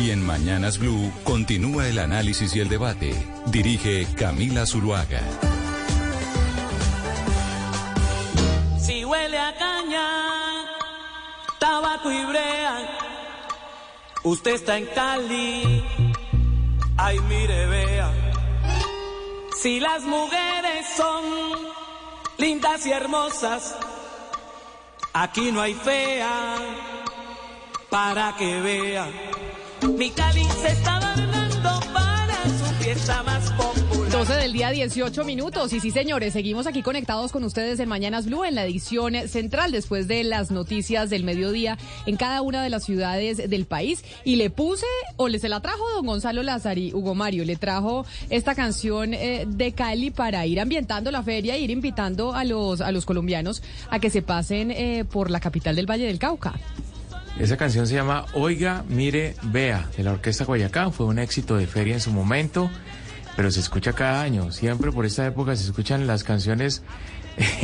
Y en Mañanas Blue continúa el análisis y el debate. Dirige Camila Zuluaga. Si huele a caña, tabaco y brea, usted está en Cali, ay mire, vea. Si las mujeres son lindas y hermosas, aquí no hay fea, para que vea. Mi Cali se está adornando para su fiesta más popular. 12 del día, 18 minutos. Y sí, señores, seguimos aquí conectados con ustedes en Mañanas Blue, en la edición central, después de las noticias del mediodía en cada una de las ciudades del país. Y le puse, o le se la trajo don Gonzalo Lazari, Hugo Mario, le trajo esta canción eh, de Cali para ir ambientando la feria e ir invitando a los, a los colombianos a que se pasen eh, por la capital del Valle del Cauca. Esa canción se llama Oiga, Mire, Vea, de la Orquesta Guayacán. Fue un éxito de feria en su momento, pero se escucha cada año. Siempre por esta época se escuchan las canciones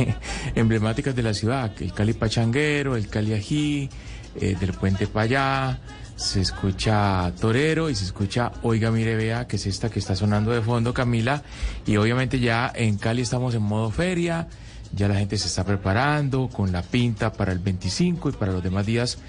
emblemáticas de la ciudad. El Cali Pachanguero, el Cali Ají, eh, del Puente Payá. Se escucha Torero y se escucha Oiga, Mire, Vea, que es esta que está sonando de fondo, Camila. Y obviamente ya en Cali estamos en modo feria. Ya la gente se está preparando con la pinta para el 25 y para los demás días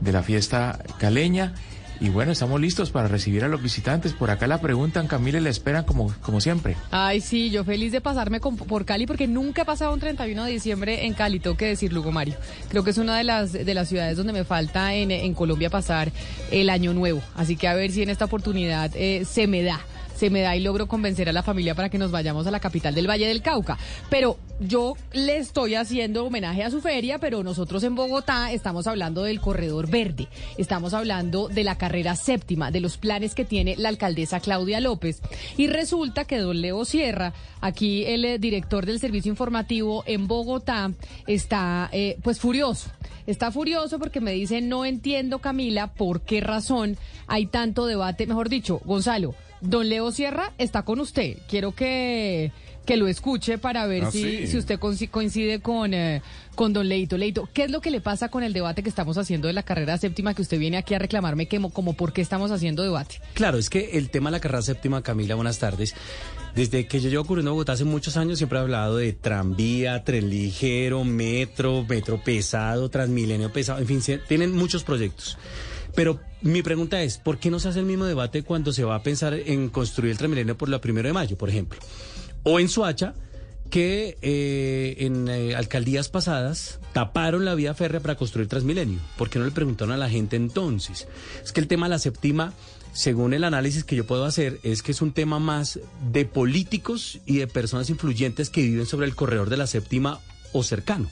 de la fiesta caleña. Y bueno, estamos listos para recibir a los visitantes. Por acá la preguntan, Camila, y la esperan como, como siempre. Ay, sí, yo feliz de pasarme por Cali porque nunca he pasado un 31 de diciembre en Cali, tengo que decir, Lugo Mario. Creo que es una de las, de las ciudades donde me falta en, en Colombia pasar el año nuevo. Así que a ver si en esta oportunidad eh, se me da. Se me da y logro convencer a la familia para que nos vayamos a la capital del Valle del Cauca. Pero yo le estoy haciendo homenaje a su feria, pero nosotros en Bogotá estamos hablando del corredor verde, estamos hablando de la carrera séptima, de los planes que tiene la alcaldesa Claudia López. Y resulta que don Leo Sierra, aquí el eh, director del servicio informativo en Bogotá, está eh, pues furioso. Está furioso porque me dice, no entiendo Camila por qué razón hay tanto debate, mejor dicho, Gonzalo. Don Leo Sierra está con usted. Quiero que, que lo escuche para ver Ah, si, sí. si usted coincide con, eh, con don Leito. Leito, ¿qué es lo que le pasa con el debate que estamos haciendo de la carrera séptima que usted viene aquí a reclamarme que, mo- como por qué estamos haciendo debate? Claro, es que el tema de la carrera séptima, Camila, buenas tardes. Desde que yo llevo cubriendo Bogotá hace muchos años siempre he hablado de tranvía, tren ligero, metro, metro pesado, transmilenio pesado, en fin, se- tienen muchos proyectos. Pero mi pregunta es, ¿por qué no se hace el mismo debate cuando se va a pensar en construir el Transmilenio por la primero de mayo, por ejemplo? O en Suacha, que eh, en eh, alcaldías pasadas taparon la vía férrea para construir Transmilenio. ¿Por qué no le preguntaron a la gente entonces? Es que el tema de la séptima, según el análisis que yo puedo hacer, es que es un tema más de políticos y de personas influyentes que viven sobre el corredor de la séptima o cercano.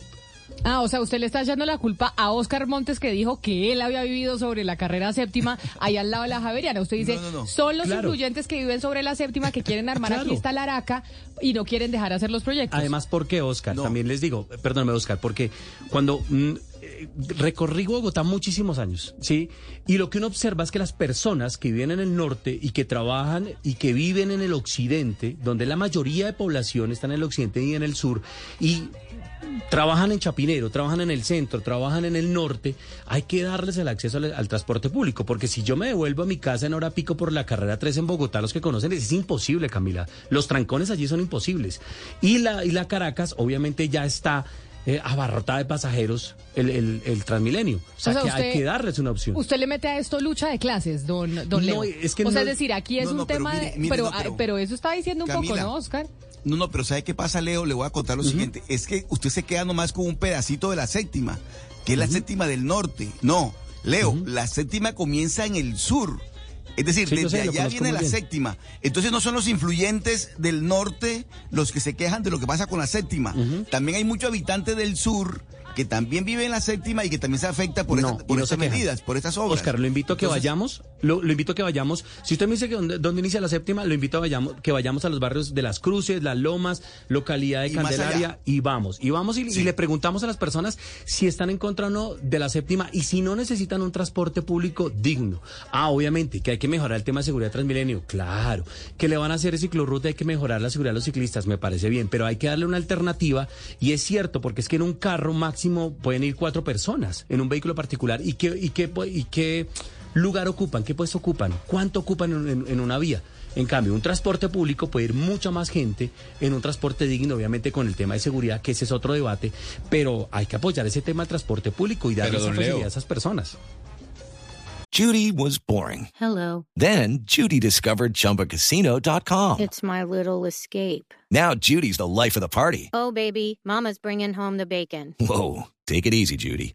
Ah, o sea, usted le está echando la culpa a Oscar Montes que dijo que él había vivido sobre la carrera séptima ahí al lado de la Javeriana. Usted dice, No, no, no. son los Claro. influyentes que viven sobre la séptima que quieren armar Claro. aquí esta laraca y no quieren dejar hacer los proyectos. Además, ¿por qué, Oscar? No. También les digo, perdóname, Oscar, porque cuando mm, eh, recorrí Bogotá muchísimos años, ¿sí? Y lo que uno observa es que las personas que viven en el norte y que trabajan y que viven en el occidente, donde la mayoría de población está en el occidente y en el sur, y trabajan en Chapinero, trabajan en el centro, trabajan en el norte, hay que darles el acceso al, al transporte público, porque si yo me devuelvo a mi casa en hora pico por la carrera 3 en Bogotá, los que conocen, es imposible, Camila. Los trancones allí son imposibles. Y la, y la Caracas, obviamente, ya está eh, abarrotada de pasajeros el, el- el Transmilenio. O sea, O sea, que usted- hay que darles una opción. Usted le mete a esto lucha de clases, don, don No, Leo. es que o sea, no- es decir, aquí es No, un no, pero tema mire, de... mire, pero, no, pero- pero eso está diciendo un poco. ¿no, Oscar? No, no, pero ¿sabe qué pasa, Leo? Le voy a contar lo siguiente. Es que usted se queda nomás con un pedacito de la séptima, que es la séptima del norte. No, Leo, la séptima comienza en el sur. Es decir, Sí, desde sé, allá viene la bien. séptima. Entonces no son los influyentes del norte los que se quejan de lo que pasa con la séptima. También hay muchos habitantes del sur que también vive en la séptima y que también se afecta por, No, por estas quejan. medidas, por estas obras. Oscar, lo invito a que Entonces, vayamos, lo, lo invito a que vayamos. Si usted me dice que dónde, dónde inicia la séptima, lo invito a vayamos, que vayamos a los barrios de Las Cruces, Las Lomas, localidad de Y Candelaria, y vamos. Y vamos y, le preguntamos a las personas si están en contra o no de la séptima y si no necesitan un transporte público digno. Ah, obviamente, que hay que mejorar el tema de seguridad Transmilenio, claro. Que le van a hacer el ciclorruta, hay que mejorar la seguridad de los ciclistas, me parece bien, pero hay que darle una alternativa y es cierto, porque es que en un carro máximo pueden ir cuatro personas, en un vehículo particular, y qué, y qué, pu- y qué lugar ocupan, qué puesto ocupan, cuánto ocupan en, en- en una vía. En cambio, un transporte público puede ir mucha más gente en un transporte digno, obviamente con el tema de seguridad, que ese es otro debate, pero hay que apoyar ese tema del transporte público y darle esa facilidad a esas personas. Judy was boring. Hello. Then Judy discovered ChumbaCasino.com. It's my little escape. Now Judy's the life of the party. Oh, baby, Mama's bringing home the bacon. Whoa, take it easy, Judy.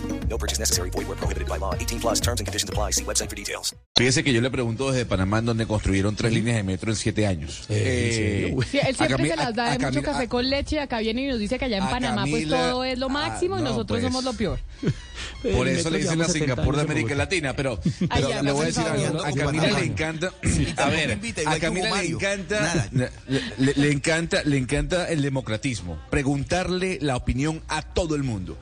No purchase necessary. Void where prohibited by law. 18 plus terms and conditions apply. See website for details. Fíjese que yo le pregunto desde Panamá en donde construyeron tres líneas de metro en siete años. Eh. Sí, él a siempre se las da a- de a mucho Camila- café con leche y acá viene y nos dice que allá en a Panamá pues Camila- todo es lo ah, máximo y no, nosotros pues. somos lo peor. Por eso le dicen la llevamos 70 Singapur de América. Latina, pero, pero ya, le voy a decir algo. A Camila le encanta, a ver, a Camila le encanta, le encanta, le encanta el democratismo, preguntarle la opinión a todo el mundo.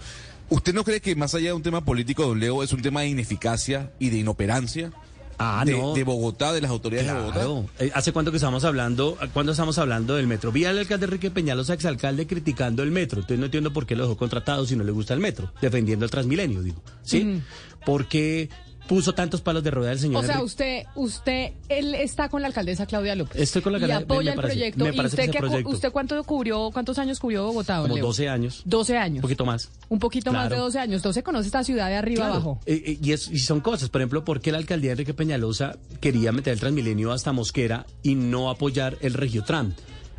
¿Usted no cree que más allá de un tema político, don Leo, es un tema de ineficacia y de inoperancia? Ah, de, no. de Bogotá, de las autoridades de Bogotá. Eh, ¿Hace cuánto que estamos hablando, cuándo estamos hablando del metro? Vi al alcalde Enrique Peñalosa, exalcalde, criticando el metro. Entonces no entiendo por qué lo dejó contratado si no le gusta el metro, defendiendo el Transmilenio, digo. ¿Sí? ¿Por qué puso tantos palos de rueda el señor O sea, Enrique? usted, usted, él está con la alcaldesa Claudia López. Estoy con la Y alcaldesa, me apoya el proyecto. me ¿Y usted, proyecto. usted cuánto cubrió, cuántos años cubrió Bogotá? Como Leo? 12 años. 12 años. Un poquito más. Un poquito más de Claro. 12 años. Entonces conoce esta ciudad de arriba Claro. abajo. Eh, eh, y, es- y son cosas, por ejemplo, ¿por qué la alcaldía de Enrique Peñalosa quería meter el Transmilenio hasta Mosquera y no apoyar el Regiotram?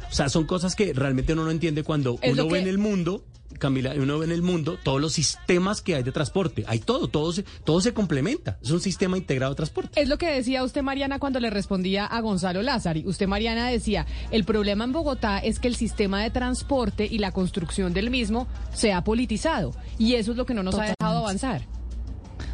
O sea, son cosas que realmente uno no entiende cuando Es uno ve en el mundo, Camila, uno ve en el mundo todos los sistemas que hay de transporte. Hay todo, todo se, todo se complementa. Es un sistema integrado de transporte. Es lo que decía usted, Mariana, cuando le respondía a Gonzalo Lázari. Usted, Mariana, decía, el problema en Bogotá es que el sistema de transporte y la construcción del mismo se ha politizado. Y eso es lo que no nos ha dejado avanzar.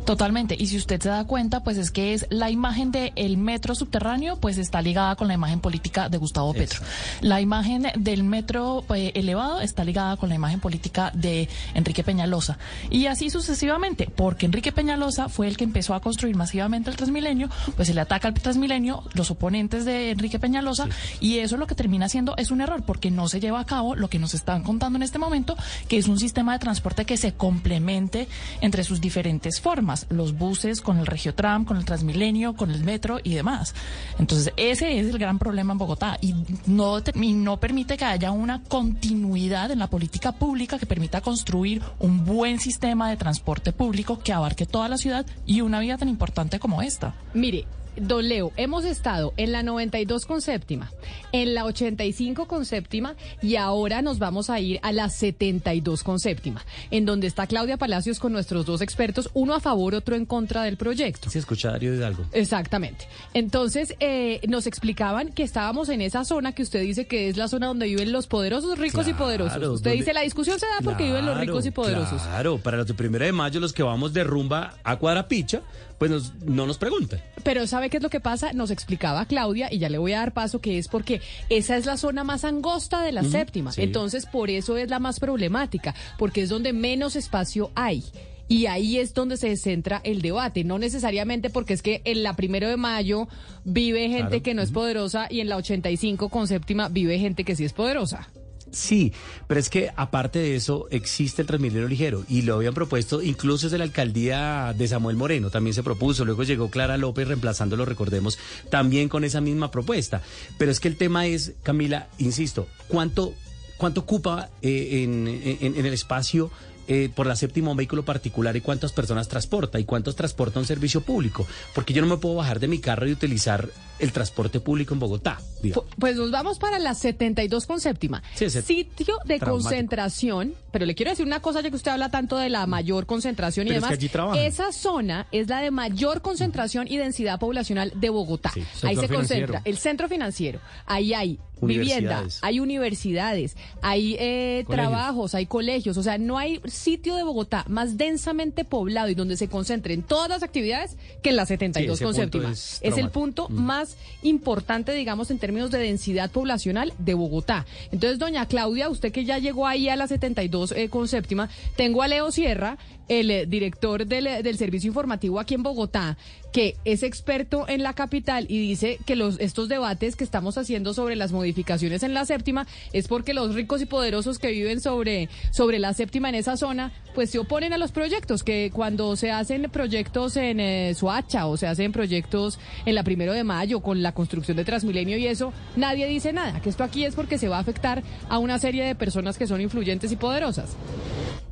Totalmente. Y si usted se da cuenta, pues es que es la imagen del metro subterráneo, pues está ligada con la imagen política de Gustavo Petro. La imagen del metro eh, elevado está ligada con la imagen política de Enrique Peñalosa. Y así sucesivamente, porque Enrique Peñalosa fue el que empezó a construir masivamente el Transmilenio, pues se le ataca al Transmilenio, los oponentes de Enrique Peñalosa, y eso lo que termina siendo es un error, porque no se lleva a cabo lo que nos están contando en este momento, que es un sistema de transporte que se complemente entre sus diferentes formas, los buses con el Regiotram, con el Transmilenio, con el metro y demás. Entonces, ese es el gran problema en Bogotá y no, y no permite que haya una continuidad en la política pública que permita construir un buen sistema de transporte público que abarque toda la ciudad y una vía tan importante como esta. Mire, don Leo, hemos estado en la 92 con séptima, en la 85 con séptima y ahora nos vamos a ir a la 72 con séptima, en donde está Claudia Palacios con nuestros dos expertos, uno a favor, otro en contra del proyecto. Si escucha Darío Hidalgo. Exactamente. Entonces, eh, nos explicaban que estábamos en esa zona que usted dice que es la zona donde viven los poderosos, ricos y poderosos. Usted donde- dice la discusión se da porque viven los ricos y poderosos. Claro, para los de primero de mayo, los que vamos de rumba a Cuadrapicha, pues nos- no nos preguntan. Pero ¿sabe qué es lo que pasa? Nos explicaba Claudia, y ya le voy a dar paso, que es porque esa es la zona más angosta de la séptima. sí. Entonces, por eso es la más problemática, porque es donde menos espacio hay. Y ahí es donde se centra el debate, no necesariamente porque es que en la primero de mayo vive gente Claro. que no es poderosa y en la 85 con séptima vive gente que sí es poderosa. Sí, pero es que aparte de eso existe el Transmilenio ligero y lo habían propuesto incluso desde la alcaldía de Samuel Moreno, también se propuso, luego llegó Clara López reemplazándolo, recordemos, también con esa misma propuesta. Pero es que el tema es, Camila, insisto, ¿cuánto, cuánto ocupa eh, en, en- el espacio? eh, por la séptima vehículo particular y cuántas personas transporta y cuántos transporta un servicio público. Porque yo no me puedo bajar de mi carro y utilizar el transporte público en Bogotá. digamos. Pues nos vamos para la 72 con séptima. Sí, Sitio de traumático. concentración, pero le quiero decir una cosa ya que usted habla tanto de la mayor concentración y Pero es que demás. Esa zona es la de mayor concentración y densidad poblacional de Bogotá. Sí, Ahí se concentra el centro financiero. Ahí hay vivienda, hay universidades, hay eh, trabajos, hay colegios. O sea, no hay sitio de Bogotá más densamente poblado y donde se concentren todas las actividades que en la 72 Sí, con séptima. es Es el punto más importante, digamos, en términos de densidad poblacional de Bogotá. Entonces, doña Claudia, usted que ya llegó ahí a la 72 eh, con séptima, tengo a Leo Sierra, el eh, director del, eh, del servicio informativo aquí en Bogotá, que es experto en la capital y dice que los estos debates que estamos haciendo sobre las modificaciones en la séptima es porque los ricos y poderosos que viven sobre, sobre la séptima en esa zona, pues se oponen a los proyectos, que cuando se hacen proyectos en eh, Soacha o se hacen proyectos en la primero de mayo con la construcción de Transmilenio y eso, nadie dice nada, que esto aquí es porque se va a afectar a una serie de personas que son influyentes y poderosas.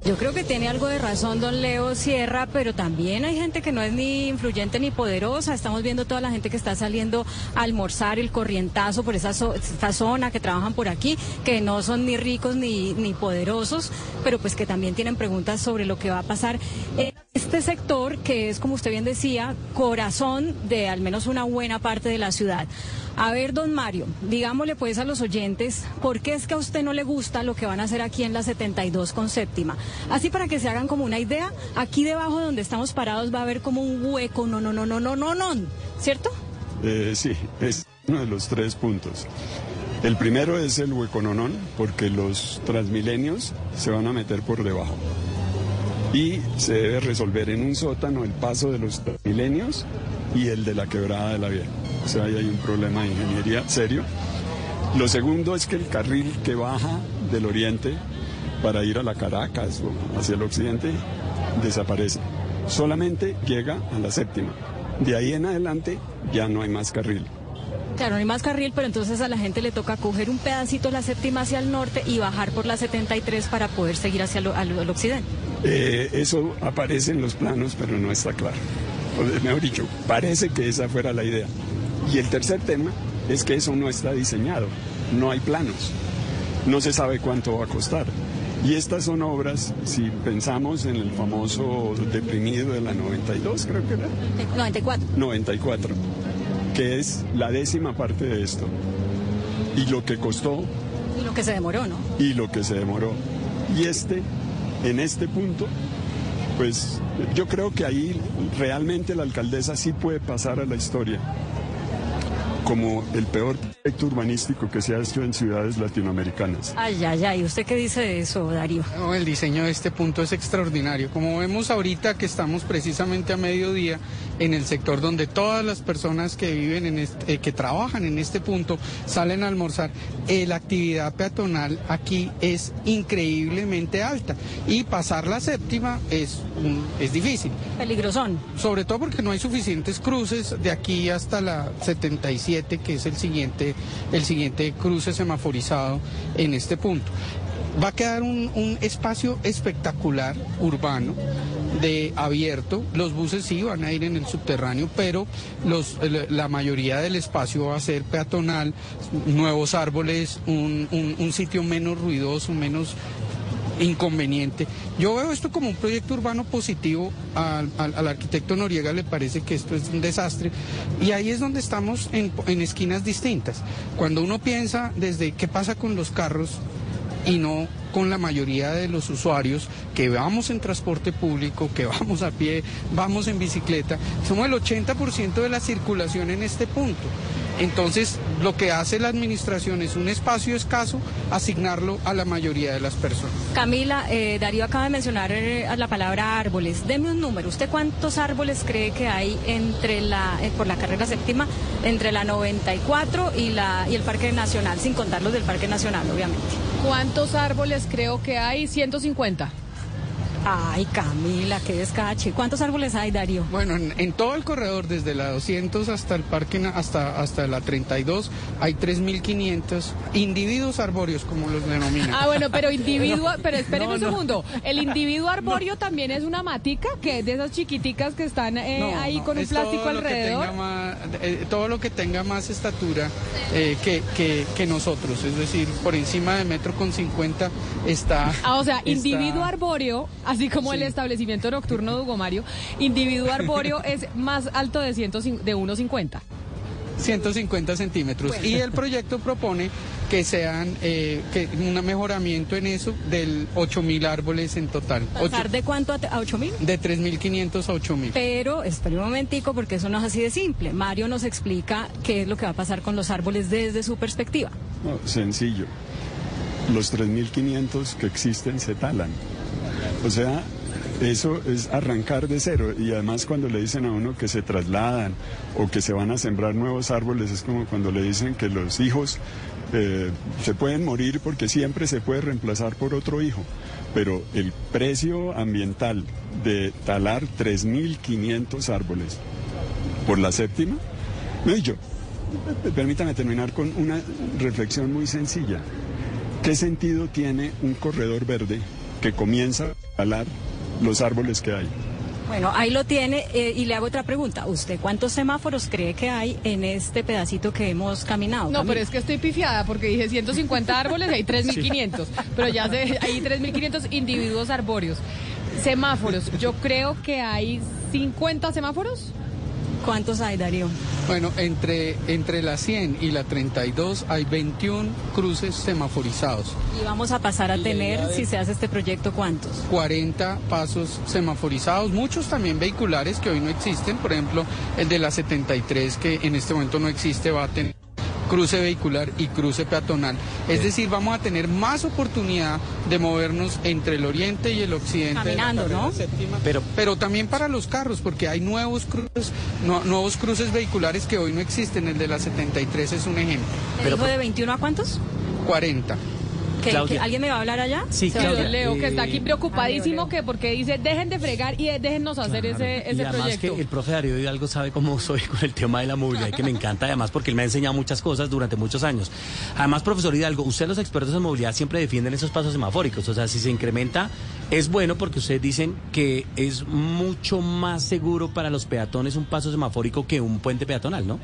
Yo creo que tiene algo de razón don Leo Sierra, pero también hay gente que no es ni influyente ni poderosa. Estamos viendo toda la gente que está saliendo a almorzar el corrientazo por esa esta zona, que trabajan por aquí, que no son ni ricos ni, ni poderosos, pero pues que también tienen preguntas sobre lo que va a pasar este sector, que es, como usted bien decía, corazón de al menos una buena parte de la ciudad. A ver, don Mario, digámosle pues a los oyentes, ¿por qué es que a usted no le gusta lo que van a hacer aquí en la 72 con séptima? Así para que se hagan como una idea, aquí debajo donde estamos parados va a haber como un hueco, no, no, no, no, no, no, no, ¿cierto? Eh, sí, es uno de los tres puntos. El primero es el huecononón, porque los transmilenios se van a meter por debajo. Y se debe resolver en un sótano el paso de los transmilenios y el de la quebrada de la vía. O sea, ahí hay un problema de ingeniería serio. Lo segundo es que el carril que baja del oriente para ir a la Caracas o hacia el occidente desaparece. Solamente llega a la séptima. De ahí en adelante ya no hay más carril. Claro, no hay más carril, pero entonces a la gente le toca coger un pedacito la séptima hacia el norte y bajar por la 73 para poder seguir hacia el, occidente. Eh, eso aparece en los planos, pero no está claro. O, mejor dicho, parece que esa fuera la idea. Y el tercer tema es que eso no está diseñado, no hay planos, no se sabe cuánto va a costar. Y estas son obras, si pensamos en el famoso deprimido de la 92, creo que era, 94. 94, que es la décima parte de esto. Y lo que costó Y lo que se demoró, ¿no? y lo que se demoró. Y este, en este punto, pues yo creo que ahí realmente la alcaldesa sí puede pasar a la historia como el peor proyecto urbanístico que se ha hecho en ciudades latinoamericanas. Ay, ay, ay. ¿Usted qué dice de eso, Darío? No, el diseño de este punto es extraordinario. Como vemos ahorita que estamos precisamente a mediodía en el sector donde todas las personas que viven en este, eh, que trabajan en este punto salen a almorzar, eh, la actividad peatonal aquí es increíblemente alta y pasar la séptima es un- es difícil. Peligrosón. Sobre todo porque no hay suficientes cruces de aquí hasta la 77, que es el siguiente, el siguiente cruce semaforizado en este punto. Va a quedar un, espacio espectacular urbano de abierto. Los buses sí van a ir en el subterráneo, pero los, la mayoría del espacio va a ser peatonal, nuevos árboles, un- un sitio menos ruidoso, menos inconveniente. Yo veo esto como un proyecto urbano positivo. Al, arquitecto Noriega le parece que esto es un desastre. Y ahí es donde estamos en, en esquinas distintas. Cuando uno piensa desde qué pasa con los carros y no con la mayoría de los usuarios que vamos en transporte público, que vamos a pie, vamos en bicicleta, somos el 80% de la circulación en este punto. Entonces, lo que hace la administración es un espacio escaso, asignarlo a la mayoría de las personas. Camila, eh, Darío acaba de mencionar eh, la palabra árboles. Deme un número. ¿Usted cuántos árboles cree que hay entre la, eh, por la carrera séptima, entre la 94 y, la, y el Parque Nacional, sin contar los del Parque Nacional, obviamente? ¿Cuántos árboles creo que hay? 150. Ay, Camila, qué descache. ¿Cuántos árboles hay, Darío? Bueno, en, en todo el corredor, desde la 200 hasta el parque, hasta, hasta la 32, hay 3.500 individuos arbóreos, como los denominan. Ah, bueno, pero individuo, pero espérenme No, un no. segundo. El individuo arbóreo también es una matica, que es de esas chiquiticas que están eh, No, ahí no, con un plástico todo lo que alrededor. tenga más- eh, todo lo que tenga más estatura eh, que, que- que nosotros, es decir, por encima de metro con 50 está... Ah, o sea, está- individuo arbóreo, así como el establecimiento nocturno de Hugo Mario, individuo arbóreo es más alto de, 100 de 1,50. 150 centímetros. Bueno. Y el proyecto propone que sean eh, que un mejoramiento en eso del 8.000 árboles en total. ¿Pasar de cuánto a, a 8 mil? De 3.500 a 8.000. Pero espere un momentico porque eso no es así de simple. Mario nos explica qué es lo que va a pasar con los árboles desde su perspectiva. No, sencillo. Los 3.500 que existen se talan. O sea, eso es arrancar de cero. Y además cuando le dicen a uno que se trasladan o que se van a sembrar nuevos árboles, es como cuando le dicen que los hijos eh, se pueden morir porque siempre se puede reemplazar por otro hijo. Pero el precio ambiental de talar 3.500 árboles por la séptima, no y yo. Permítame terminar con una reflexión muy sencilla. ¿Qué sentido tiene un corredor verde que comienza a talar los árboles que hay? Bueno, ahí lo tiene eh, y le hago otra pregunta. ¿Usted cuántos semáforos cree que hay en este pedacito que hemos caminado? No, Camila? pero es que estoy pifiada porque dije 150 árboles y hay 3.500. Pero ya sé, hay 3.500 individuos arbóreos. Semáforos, yo creo que hay 50 semáforos. ¿Cuántos hay, Darío? Bueno, entre, entre la 100 y la 32 hay 21 cruces semaforizados. Y vamos a pasar a tener, si se hace este proyecto, ¿cuántos? 40 pasos semaforizados, muchos también vehiculares que hoy no existen, por ejemplo, el de la 73 que en este momento no existe va a tener cruce vehicular y cruce peatonal. Es decir, vamos a tener más oportunidad de movernos entre el oriente y el occidente. Caminando, ¿no? séptima, Pero- pero también para los carros, porque hay nuevos cruces, no- nuevos cruces vehiculares que hoy no existen. El de la 73 es un ejemplo. ¿Me dijo de 21 a cuántos? 40. ¿Que- Claudia. que ¿Alguien me va a hablar allá? Sí, Claudia, don Leo, que está aquí eh, preocupadísimo que porque dice dejen de fregar y eh, déjennos hacer ese, y ese además proyecto. que el profe Darío Hidalgo sabe cómo soy con el tema de la movilidad y que me encanta además porque él me ha enseñado muchas cosas durante muchos años. Además, profesor Hidalgo, ustedes los expertos en movilidad siempre defienden esos pasos semafóricos. O sea, si se incrementa, es bueno porque ustedes dicen que es mucho más seguro para los peatones un paso semafórico que un puente peatonal, ¿no?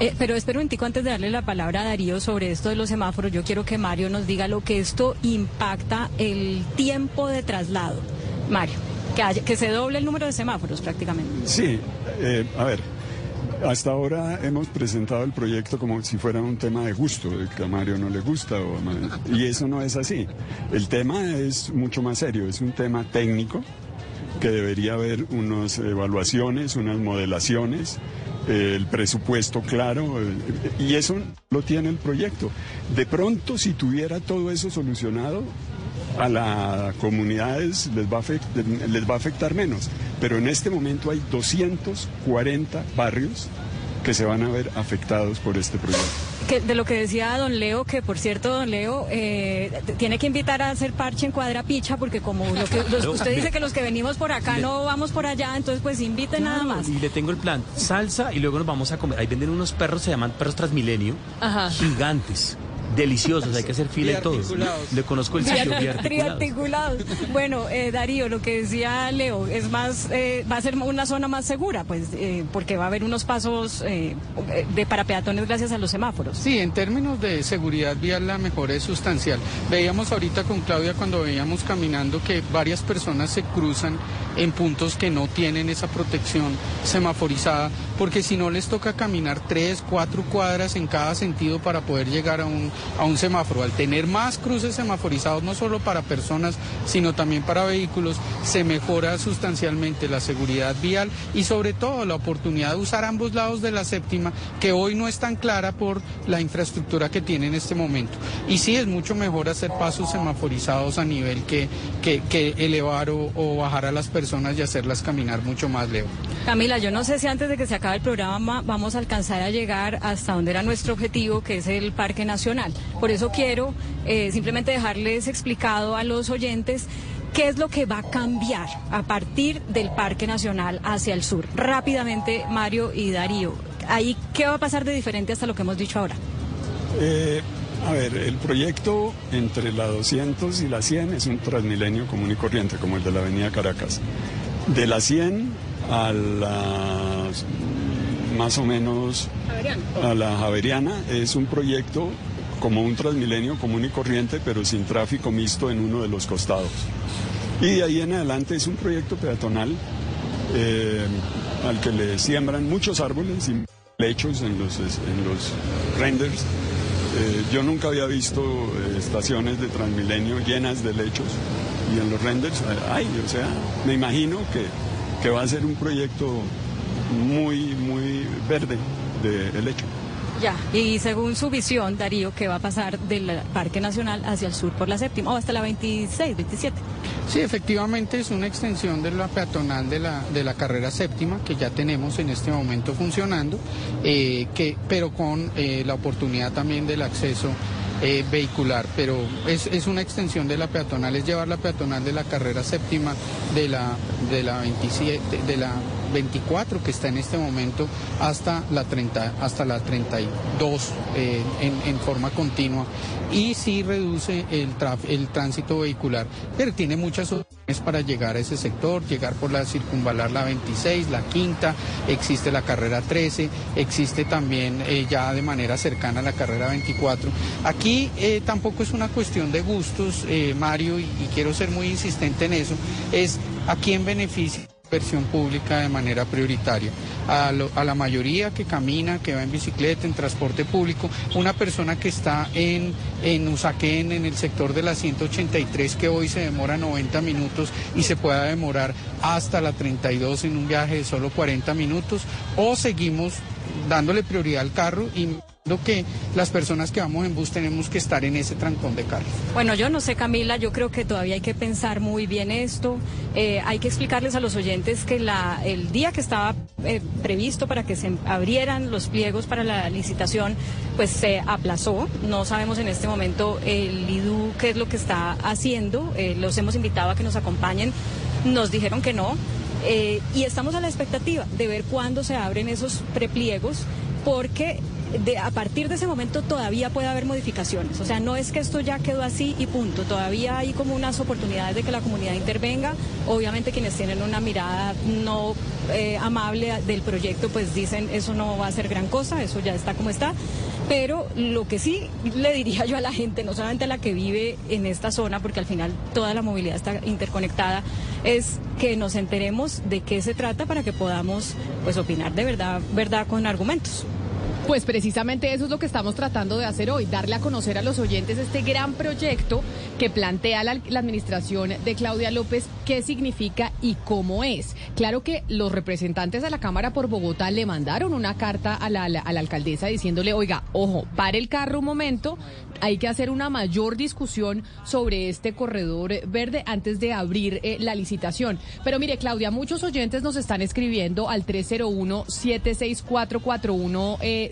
Eh, pero espero un tico antes de darle la palabra a Darío sobre esto de los semáforos. Yo quiero que Mario nos diga lo que esto impacta el tiempo de traslado. Mario, que, haya- que se doble el número de semáforos prácticamente. Sí, eh, a ver, hasta ahora hemos presentado el proyecto como si fuera un tema de gusto, que a Mario no le gusta, o a Ma- y eso no es así. El tema es mucho más serio, es un tema técnico que debería haber unas evaluaciones, unas modelaciones, el presupuesto claro, eh, y eso lo tiene el proyecto. De pronto, si tuviera todo eso solucionado, a las comunidades les va, a afect- les va a afectar menos. Pero en este momento hay 240 barrios que se van a ver afectados por este proyecto. Que, de lo que decía don Leo, que por cierto, don Leo, eh, tiene que invitar a hacer parche en Cuadra Picha, porque como lo que, los- usted dice que los que venimos por acá no vamos por allá, entonces pues invite nada más. Y le tengo el plan, salsa y luego nos vamos a comer. Ahí venden unos perros, se llaman perros Transmilenio, Ajá. gigantes, deliciosos, hay que hacer fila y todo. Le conozco el sitio. Triarticulados. Bueno, eh, Darío, lo que decía Leo, es más, eh, va a ser una zona más segura, pues, eh, porque va a haber unos pasos eh, de para peatones gracias a los semáforos. Sí, en términos de seguridad vial la mejora es sustancial. Veíamos ahorita con Claudia cuando veíamos caminando que varias personas se cruzan en puntos que no tienen esa protección semaforizada, porque si no les toca caminar tres, cuatro cuadras en cada sentido para poder llegar a un, a un semáforo. Al tener más cruces semaforizados, no solo para personas, sino también para vehículos, se mejora sustancialmente la seguridad vial y sobre todo la oportunidad de usar ambos lados de la séptima, que hoy no es tan clara por la infraestructura que tiene en este momento. Y sí es mucho mejor hacer pasos semaforizados a nivel que, que, elevar o, o bajar a las personas y hacerlas caminar mucho más, Leo. Camila, yo no sé si antes de que se acabe el programa vamos a alcanzar a llegar hasta donde era nuestro objetivo, que es el Parque Nacional. Por eso quiero eh, simplemente dejarles explicado a los oyentes ¿Qué es lo que va a cambiar a partir del Parque Nacional hacia el sur? Rápidamente, Mario y Darío, ahí, ¿qué va a pasar de diferente hasta lo que hemos dicho ahora? Eh, a ver, el proyecto entre la 200 y la 100 es un transmilenio común y corriente, como el de la Avenida Caracas. De la 100 a la más o menos a la Javeriana es un proyecto como un transmilenio común y corriente, pero sin tráfico mixto en uno de los costados. Y de ahí en adelante es un proyecto peatonal eh, al que le siembran muchos árboles y lechos en los, en los renders. Eh, yo nunca había visto eh, estaciones de Transmilenio llenas de lechos y en los renders hay, o sea, me imagino que, que va a ser un proyecto muy, muy verde de helecho. Ya, y según su visión, Darío, ¿qué va a pasar del Parque Nacional hacia el sur por la séptima o hasta la 26, 27? Sí, efectivamente es una extensión de la peatonal de la, de la carrera séptima que ya tenemos en este momento funcionando, eh, que, pero con eh, la oportunidad también del acceso eh, vehicular, pero es, es, una extensión de la peatonal, es llevar la peatonal de la carrera séptima de la, de la 27, de la 24 que está en este momento hasta la 30, hasta la 32 eh, en, forma continua y sí reduce el, el tránsito vehicular, pero tiene muchas opciones para llegar a ese sector, llegar por la circunvalar la 26, la quinta, existe la carrera 13, existe también eh, ya de manera cercana la carrera 24. Aquí eh, tampoco es una cuestión de gustos, eh, Mario, y, y quiero ser muy insistente en eso, es a quién beneficia inversión pública de manera prioritaria. A, la mayoría que camina, que va en bicicleta, en transporte público, una persona que está en, en Usaquén, en el sector de la 183, que hoy se demora 90 minutos y se pueda demorar hasta la 32 en un viaje de solo 40 minutos, o seguimos dándole prioridad al carro y que las personas que vamos en bus tenemos que estar en ese trancón de carros. Bueno, yo no sé, Camila, yo creo que todavía hay que pensar muy bien esto. Eh, hay que explicarles a los oyentes que el día que estaba eh, previsto para que se abrieran los pliegos para la licitación, pues se aplazó. No sabemos en este momento el IDU qué es lo que está haciendo. Eh, los hemos invitado a que nos acompañen. Nos dijeron que no. y estamos a la expectativa de ver cuándo se abren esos prepliegos, porque de, a partir de ese momento todavía puede haber modificaciones. O sea, no es que esto ya quedó así y punto. Todavía hay como unas oportunidades de que la comunidad intervenga. Obviamente quienes tienen una mirada no eh, amable del proyecto, pues dicen eso no va a ser gran cosa, eso ya está como está. Pero lo que sí le diría yo a la gente, no solamente a la que vive en esta zona, porque al final toda la movilidad está interconectada, es que nos enteremos de qué se trata para que podamos pues opinar de verdad, verdad con argumentos. Pues precisamente eso es lo que estamos tratando de hacer hoy, darle a conocer a los oyentes este gran proyecto que plantea la, administración de Claudia López, qué significa y cómo es. Claro que los representantes de la Cámara por Bogotá le mandaron una carta a la, a la, a la alcaldesa diciéndole, oiga, ojo, pare el carro un momento, hay que hacer una mayor discusión sobre este corredor verde antes de abrir eh, la licitación. Pero mire, Claudia, muchos oyentes nos están escribiendo al 301-7644108 eh,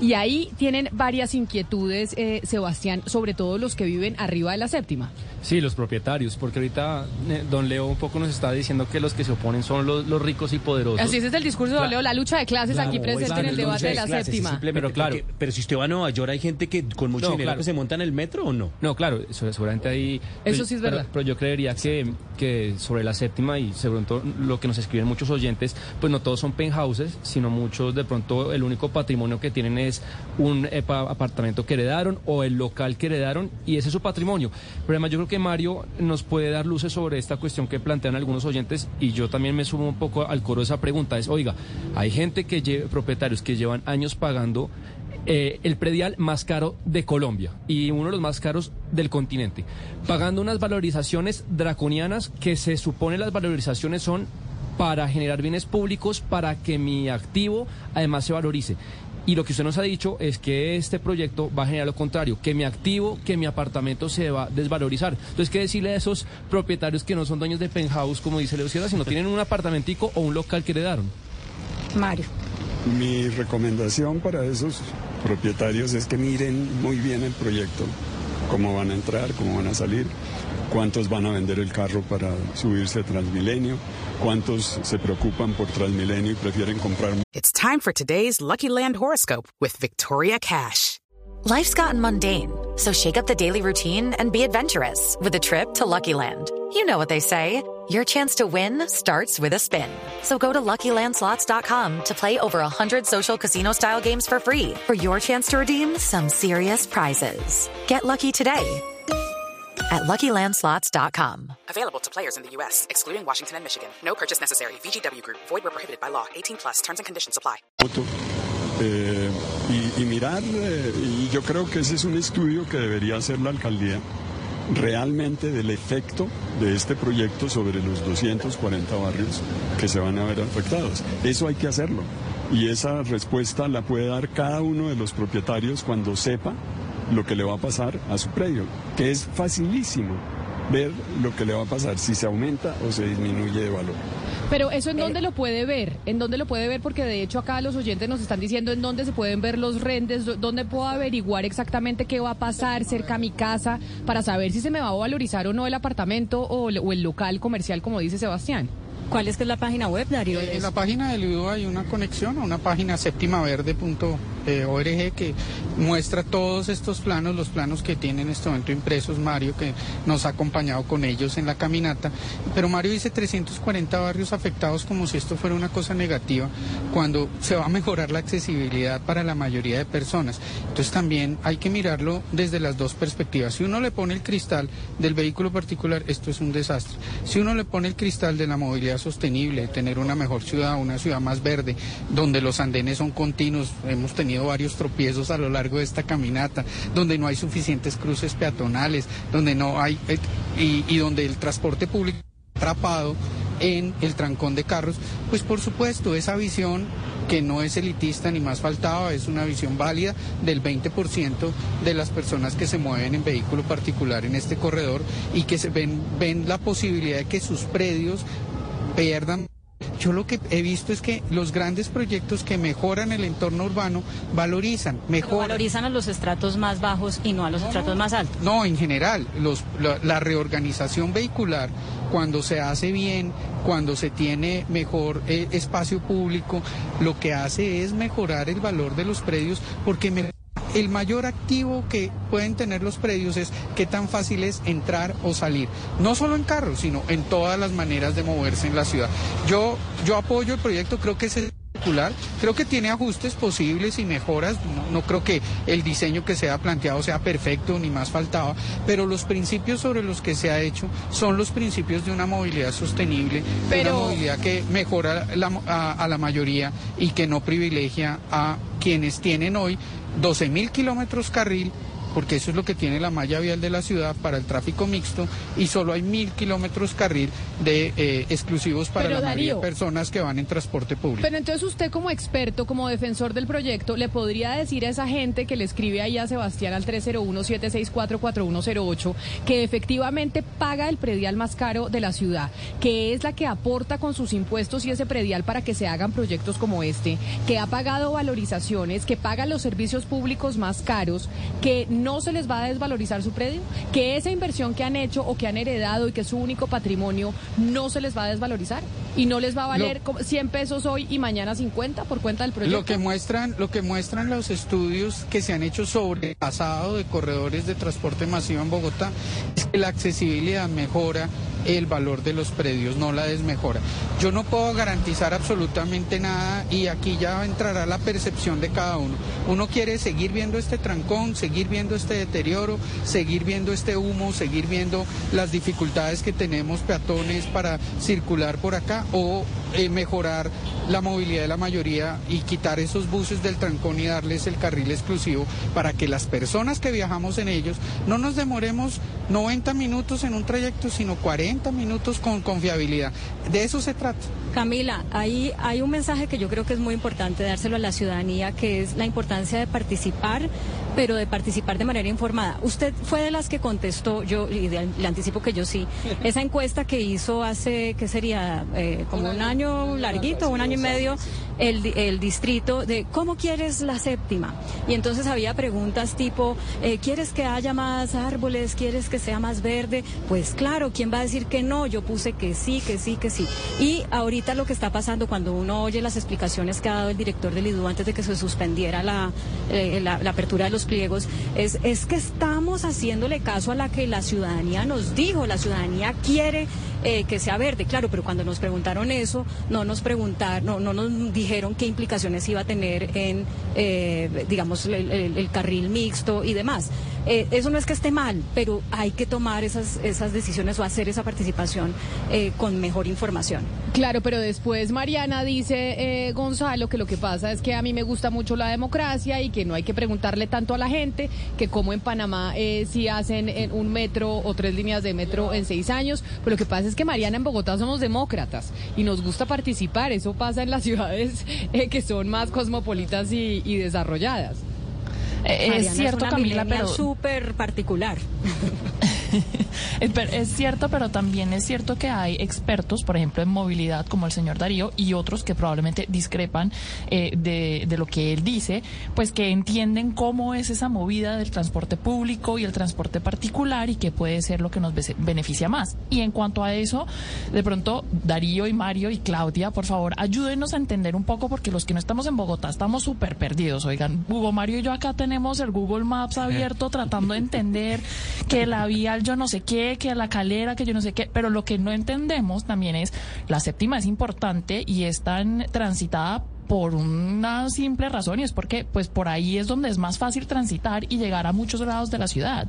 y ahí tienen varias inquietudes, eh, Sebastián, sobre todo los que viven arriba de la séptima. Sí, los propietarios, porque ahorita eh, don Leo un poco nos está diciendo que los que se oponen son los, los ricos y poderosos. Así es, es el discurso de don Leo, la lucha de clases Claro, aquí presente claro, en el debate de la clases, séptima. simplemente Pero claro. porque- pero si usted va a Nueva York, hay gente que con mucho No, dinero claro. que se monta en el metro o no. No, claro, eso, seguramente ahí... Eso sí es pero- verdad. Pero, yo creería que, que sobre la séptima y sobre todo lo que nos escriben muchos oyentes, pues no todos son penthouses, sino muchos de pronto el único patrimonio que tienen es un epa- apartamento que heredaron o el local que heredaron y ese es su patrimonio. Pero además yo creo que Mario nos puede dar luces sobre esta cuestión que plantean algunos oyentes y yo también me sumo un poco al coro de esa pregunta. Es, oiga, hay gente que lle- propietarios que llevan años pagando eh, el predial más caro de Colombia y uno de los más caros del continente, pagando unas valorizaciones draconianas que se supone las valorizaciones son para generar bienes públicos, para que mi activo además se valorice. Y lo que usted nos ha dicho es que este proyecto va a generar lo contrario, que mi activo, que mi apartamento se va a desvalorizar. Entonces, ¿qué decirle a esos propietarios que no son dueños de penthouse, como dice Leo Sierra, sino tienen un apartamentico o un local que heredaron? Mario. Mi recomendación para esos propietarios es que miren muy bien el proyecto, cómo van a entrar, cómo van a salir, cuántos van a vender el carro para subirse a Transmilenio, cuántos se preocupan por Transmilenio y prefieren comprar It's time for today's Lucky Land horoscope with Victoria Cash. Life's gotten mundane, so shake up the daily routine and be adventurous with a trip to Lucky Land. You know what they say. Your chance to win starts with a spin. So go to LuckyLandSlots.com to play over 100 social casino-style games for free for your chance to redeem some serious prizes. Get lucky today at LuckyLandSlots.com. Available to players in the U.S., excluding Washington and Michigan. No purchase necessary. VGW Group. Void where prohibited by law. 18 plus. Terms and conditions apply. eh, y, y mirar, eh, y yo creo que ese es un estudio que debería hacer la alcaldía realmente del efecto de este proyecto sobre los 240 barrios que se van a ver afectados. Eso hay que hacerlo. Y esa respuesta la puede dar cada uno de los propietarios cuando sepa lo que le va a pasar a su predio, que es facilísimo ver lo que le va a pasar, si se aumenta o se disminuye de valor. Pero eso en dónde lo puede ver, en dónde lo puede ver, porque de hecho acá los oyentes nos están diciendo en dónde se pueden ver los rendes, dó- dónde puedo averiguar exactamente qué va a pasar cerca a mi casa para saber si se me va a valorizar o no el apartamento o, el- o el local comercial, como dice Sebastián. ¿Cuál es que es la página web, Darío? Eh, En la página del IUDO hay una conexión a una página séptimaverde.org que muestra todos estos planos, los planos que tiene en este momento impresos Mario, que nos ha acompañado con ellos en la caminata. Pero Mario dice 340 barrios afectados como si esto fuera una cosa negativa, cuando se va a mejorar la accesibilidad para la mayoría de personas. Entonces también hay que mirarlo desde las dos perspectivas. Si uno le pone el cristal del vehículo particular, esto es un desastre. Si uno le pone el cristal de la movilidad sostenible, tener una mejor ciudad, una ciudad más verde, donde los andenes son continuos, hemos tenido varios tropiezos a lo largo de esta caminata, donde no hay suficientes cruces peatonales, donde no hay eh, y, donde el transporte público atrapado en el trancón de carros, pues por supuesto esa visión que no es elitista ni más faltaba, es una visión válida del 20% de las personas que se mueven en vehículo particular en este corredor y que se ven, ven la posibilidad de que sus predios pierdan. Yo lo que he visto es que los grandes proyectos que mejoran el entorno urbano valorizan, Pero mejoran. valorizan a los estratos más bajos y no a los estratos más altos. No, en general, los- la, la reorganización vehicular, cuando se hace bien, cuando se tiene mejor eh, espacio público, lo que hace es mejorar el valor de los predios, porque me- el mayor activo que pueden tener los predios es qué tan fácil es entrar o salir, no solo en carros, sino en todas las maneras de moverse en la ciudad. Yo, yo apoyo el proyecto, creo que es espectacular, creo que tiene ajustes posibles y mejoras, no, no creo que el diseño que se ha planteado sea perfecto ni más faltaba, pero los principios sobre los que se ha hecho son los principios de una movilidad sostenible, de una movilidad que mejora la mo- a, a la mayoría y que no privilegia a quienes tienen hoy 12 mil kilómetros carril porque eso es lo que tiene la malla vial de la ciudad para el tráfico mixto y solo hay mil kilómetros carril de eh, exclusivos para Pero, la mayoría de personas que van en transporte público. Pero entonces usted como experto, como defensor del proyecto, le podría decir a esa gente que le escribe ahí a Sebastián al 301-764-4108 que efectivamente paga el predial más caro de la ciudad, que es la que aporta con sus impuestos y ese predial para que se hagan proyectos como este, que ha pagado valorizaciones, que paga los servicios públicos más caros, que no se les va a desvalorizar su predio, que esa inversión que han hecho o que han heredado y que es su único patrimonio no se les va a desvalorizar y no les va a valer como 100 pesos hoy y mañana 50 por cuenta del proyecto. Lo que muestran, lo que muestran los estudios que se han hecho sobre el pasado de corredores de transporte masivo en Bogotá es que la accesibilidad mejora el valor de los predios, no la desmejora. Yo no puedo garantizar absolutamente nada y aquí ya entrará la percepción de cada uno. Uno quiere seguir viendo este trancón, seguir viendo este deterioro, seguir viendo este humo, seguir viendo las dificultades que tenemos peatones para circular por acá o eh, mejorar la movilidad de la mayoría y quitar esos buses del trancón y darles el carril exclusivo para que las personas que viajamos en ellos no nos demoremos 90 minutos en un trayecto, sino 40 minutos con confiabilidad. De eso se trata. Camila, ahí hay un mensaje que yo creo que es muy importante dárselo a la ciudadanía, que es la importancia de participar, pero de participar de manera informada. Usted fue de las que contestó, yo y de- le anticipo que yo sí, esa encuesta que hizo hace, ¿qué sería? Eh, como un año larguito, un año y medio, el, el distrito de ¿cómo quieres la séptima? Y entonces había preguntas tipo, eh, ¿quieres que haya más árboles? ¿Quieres que sea más verde? Pues claro, ¿quién va a decir que no? Yo puse que sí, que sí, que sí. Y ahorita lo que está pasando cuando uno oye las explicaciones que ha dado el director del IDU antes de que se suspendiera la, eh, la, la apertura de los pliegos, es, es que estamos haciéndole caso a la que la ciudadanía nos dijo. La ciudadanía quiere eh, que sea verde, claro, pero cuando nos preguntaron eso, no nos preguntaron, no, no nos dijeron qué implicaciones iba a tener en, eh, digamos, el, carril mixto y demás. Eh, eso no es que esté mal, pero hay que tomar esas, esas decisiones o hacer esa participación eh, con mejor información. Claro, pero después Mariana dice, eh, Gonzalo, que lo que pasa es que a mí me gusta mucho la democracia y que no hay que preguntarle tanto a la gente, que como en Panamá si hacen un metro o tres líneas de metro en seis años, pero lo que pasa es que Mariana en Bogotá somos demócratas y nos gusta participar, eso pasa en las ciudades eh, que son más cosmopolitas y, y desarrolladas. Eh, es cierto, una Camila, pero súper particular. Es, per- es cierto, pero también es cierto que hay expertos, por ejemplo, en movilidad, como el señor Darío, y otros que probablemente discrepan eh, de, de lo que él dice, pues que entienden cómo es esa movida del transporte público y el transporte particular y que puede ser lo que nos beneficia más. Y en cuanto a eso, de pronto, Darío y Mario y Claudia, por favor, ayúdenos a entender un poco, porque los que no estamos en Bogotá estamos súper perdidos. Oigan, Hugo Mario y yo acá tenemos el Google Maps abierto tratando de entender que la vía yo no sé qué, que la calera, que yo no sé qué, pero lo que no entendemos también es la séptima es importante y es tan transitada por una simple razón y es porque pues por ahí es donde es más fácil transitar y llegar a muchos lados de la ciudad.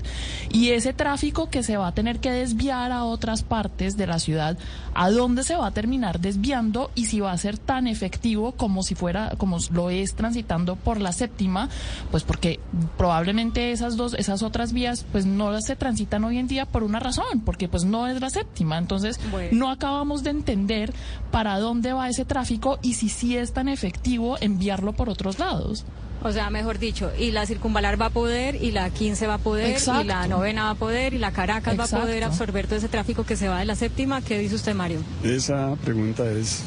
Y ese tráfico que se va a tener que desviar a otras partes de la ciudad, ¿a dónde se va a terminar desviando y si va a ser tan efectivo como si fuera como lo es transitando por la séptima? Pues porque probablemente esas dos esas otras vías pues no se transitan hoy en día por una razón, porque pues no es la séptima. Entonces, no acabamos de entender para dónde va ese tráfico y si sí es tan efectivo enviarlo por otros lados. O sea, mejor dicho, y la circunvalar va a poder, y la 15 va a poder, Exacto. y la novena va a poder, y la Caracas va a poder absorber todo ese tráfico que se va de la séptima. ¿Qué dice usted, Mario? Esa pregunta es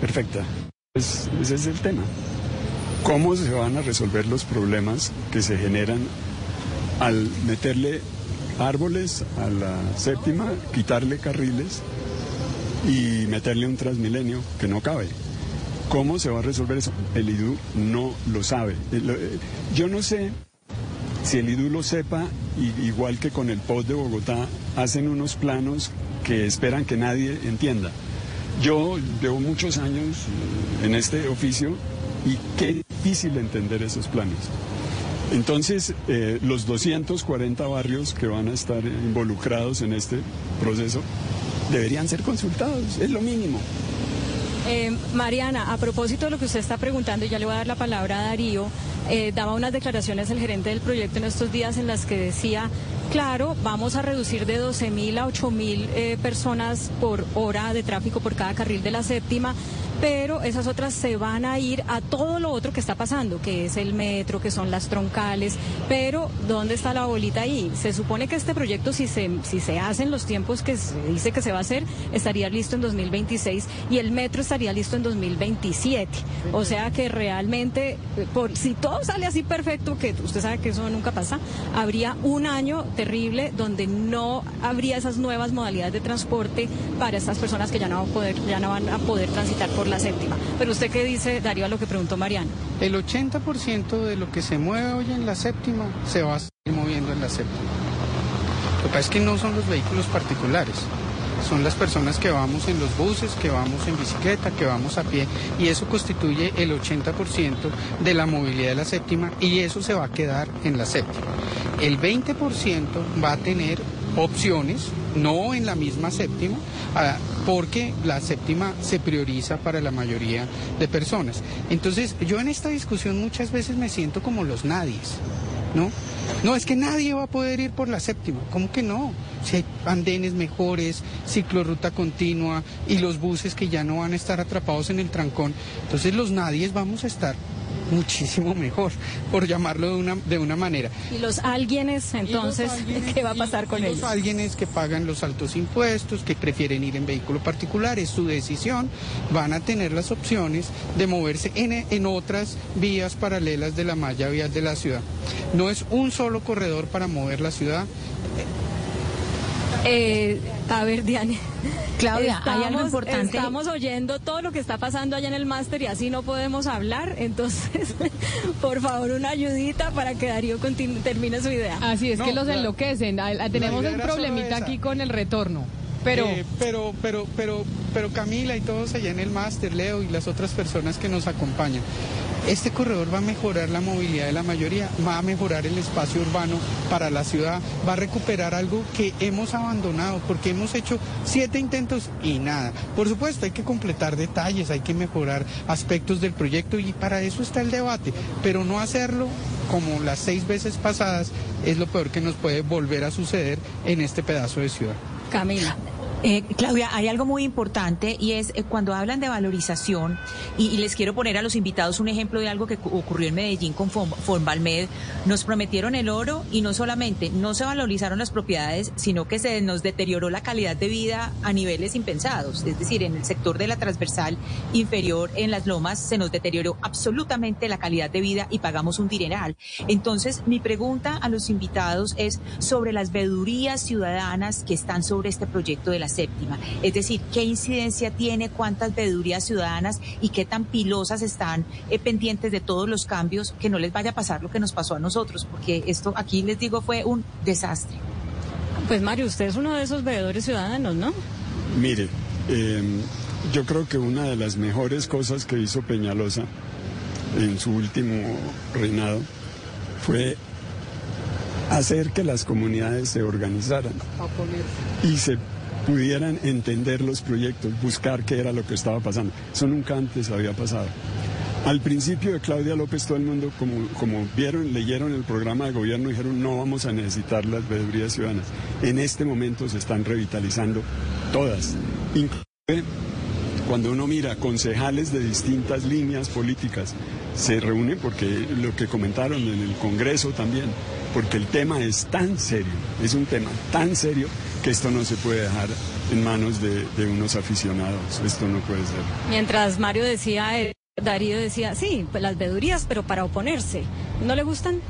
perfecta. Es- ese es el tema. ¿Cómo se van a resolver los problemas que se generan al meterle árboles a la séptima, quitarle carriles y meterle un transmilenio que no cabe? ¿Cómo se va a resolver eso? El IDU no lo sabe. Eh, eh, Yo no sé si el IDU lo sepa, igual que con el POT de Bogotá, hacen unos planos que esperan que nadie entienda. Yo llevo muchos años eh, en este oficio y qué difícil entender esos planos. Entonces, los 240 barrios que van a estar involucrados en este proceso deberían ser consultados, es lo mínimo. Eh, Mariana, a propósito de lo que usted está preguntando, ya le voy a dar la palabra a Darío, eh, daba unas declaraciones el gerente del proyecto en estos días en las que decía, claro, vamos a reducir de 12 mil a 8 mil eh, personas por hora de tráfico por cada carril de la séptima, pero esas otras se van a ir a todo lo otro que está pasando, que es el metro, que son las troncales, pero ¿dónde está la bolita ahí? Se supone que este proyecto, si se, si se hace en los tiempos que se dice que se va a hacer, estaría listo en 2026 y el metro estaría listo en 2027. O sea que realmente, por, si todo sale así perfecto, que usted sabe que eso nunca pasa, habría un año terrible donde no habría esas nuevas modalidades de transporte para estas personas que ya no van a poder, ya no van a poder transitar por la séptima. Pero usted qué dice, Darío, a lo que preguntó Mariana. El 80% de lo que se mueve hoy en la séptima se va a seguir moviendo en la séptima. Lo que pasa es que no son los vehículos particulares, son las personas que vamos en los buses, que vamos en bicicleta, que vamos a pie, y eso constituye el 80% de la movilidad de la séptima y eso se va a quedar en la séptima. El 20% va a tener opciones, no en la misma séptima, ah, porque la séptima se prioriza para la mayoría de personas. Entonces, yo en esta discusión muchas veces me siento como los nadies, ¿no? No, es que nadie va a poder ir por la séptima. ¿Cómo que no? Si hay andenes mejores, ciclorruta continua y los buses que ya no van a estar atrapados en el trancón. Entonces los nadies vamos a estar muchísimo mejor, por llamarlo de una, de una manera. Y los alguienes, entonces, ¿qué va a pasar con y ellos? Los alguienes que pagan los altos impuestos, que prefieren ir en vehículo particular, es su decisión, van a tener las opciones de moverse en, en otras vías paralelas de la malla vial de la ciudad. No es un solo corredor para mover la ciudad. Eh, a ver, Diane. Claudia, hay algo importante. Estamos oyendo todo lo que está pasando allá en el máster y así no podemos hablar. Entonces, por favor, una ayudita para que Darío termine su idea. Así es No, que los enloquecen. Tenemos un problemita aquí con el retorno. Pero Eh, pero, pero, pero, pero Camila y todos allá en el máster, Leo y las otras personas que nos acompañan, este corredor va a mejorar la movilidad de la mayoría, va a mejorar el espacio urbano para la ciudad, va a recuperar algo que hemos abandonado porque hemos hecho siete intentos y nada. Por supuesto, hay que completar detalles, hay que mejorar aspectos del proyecto y para eso está el debate, pero no hacerlo como las seis veces pasadas es lo peor que nos puede volver a suceder en este pedazo de ciudad. Camila. Eh, Claudia, hay algo muy importante y es eh, cuando hablan de valorización, y, y les quiero poner a los invitados un ejemplo de algo que cu- ocurrió en Medellín con Fonvalmed. Nos prometieron el oro y no solamente no se valorizaron las propiedades, sino que se nos deterioró la calidad de vida a niveles impensados. Es decir, en el sector de la transversal inferior, en las lomas, se nos deterioró absolutamente la calidad de vida y pagamos un dineral. Entonces, mi pregunta a los invitados es sobre las vedurías ciudadanas que están sobre este proyecto de la séptima. Es decir, ¿qué incidencia tiene, cuántas vedurías ciudadanas y qué tan pilosas están eh, pendientes de todos los cambios que no les vaya a pasar lo que nos pasó a nosotros? Porque esto aquí les digo fue un desastre. Pues Mario, usted es uno de esos veedores ciudadanos, ¿no? Mire, eh, yo creo que una de las mejores cosas que hizo Peñalosa en su último reinado fue hacer que las comunidades se organizaran y se pudieran entender los proyectos, buscar qué era lo que estaba pasando. Eso nunca antes había pasado. Al principio de Claudia López, todo el mundo, como, como vieron, leyeron el programa de gobierno, dijeron no vamos a necesitar las veedurías ciudadanas. En este momento se están revitalizando todas. Inclusive cuando uno mira concejales de distintas líneas políticas, se reúnen porque lo que comentaron en el Congreso también, porque el tema es tan serio, es un tema tan serio que esto no se puede dejar en manos de, unos aficionados, esto no puede ser. Mientras Mario decía, eh, Darío decía, sí, pues las vedurías, pero para oponerse. ¿No le gustan?